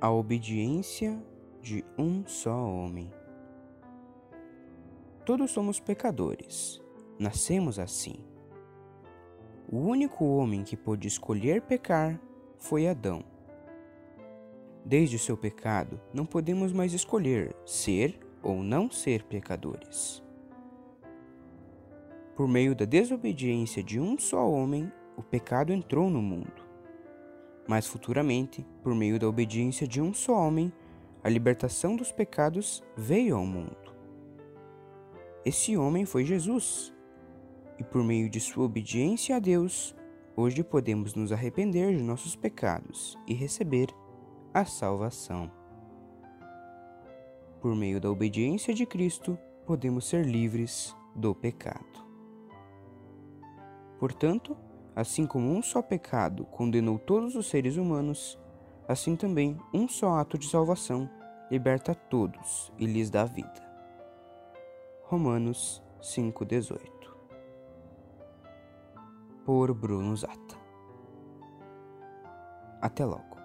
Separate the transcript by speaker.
Speaker 1: a obediência de um só homem. Todos somos pecadores, nascemos assim. O único homem que pôde escolher pecar foi Adão. Desde o seu pecado, não podemos mais escolher ser ou não ser pecadores. Por meio da desobediência de um só homem, o pecado entrou no mundo. Mas futuramente, por meio da obediência de um só homem, a libertação dos pecados veio ao mundo. Esse homem foi Jesus, e por meio de sua obediência a Deus, hoje podemos nos arrepender de nossos pecados e receber a salvação. Por meio da obediência de Cristo, podemos ser livres do pecado. Portanto, assim como um só pecado condenou todos os seres humanos, assim também um só ato de salvação liberta todos e lhes dá vida. Romanos 5,18 Por Bruno Zata. Até logo.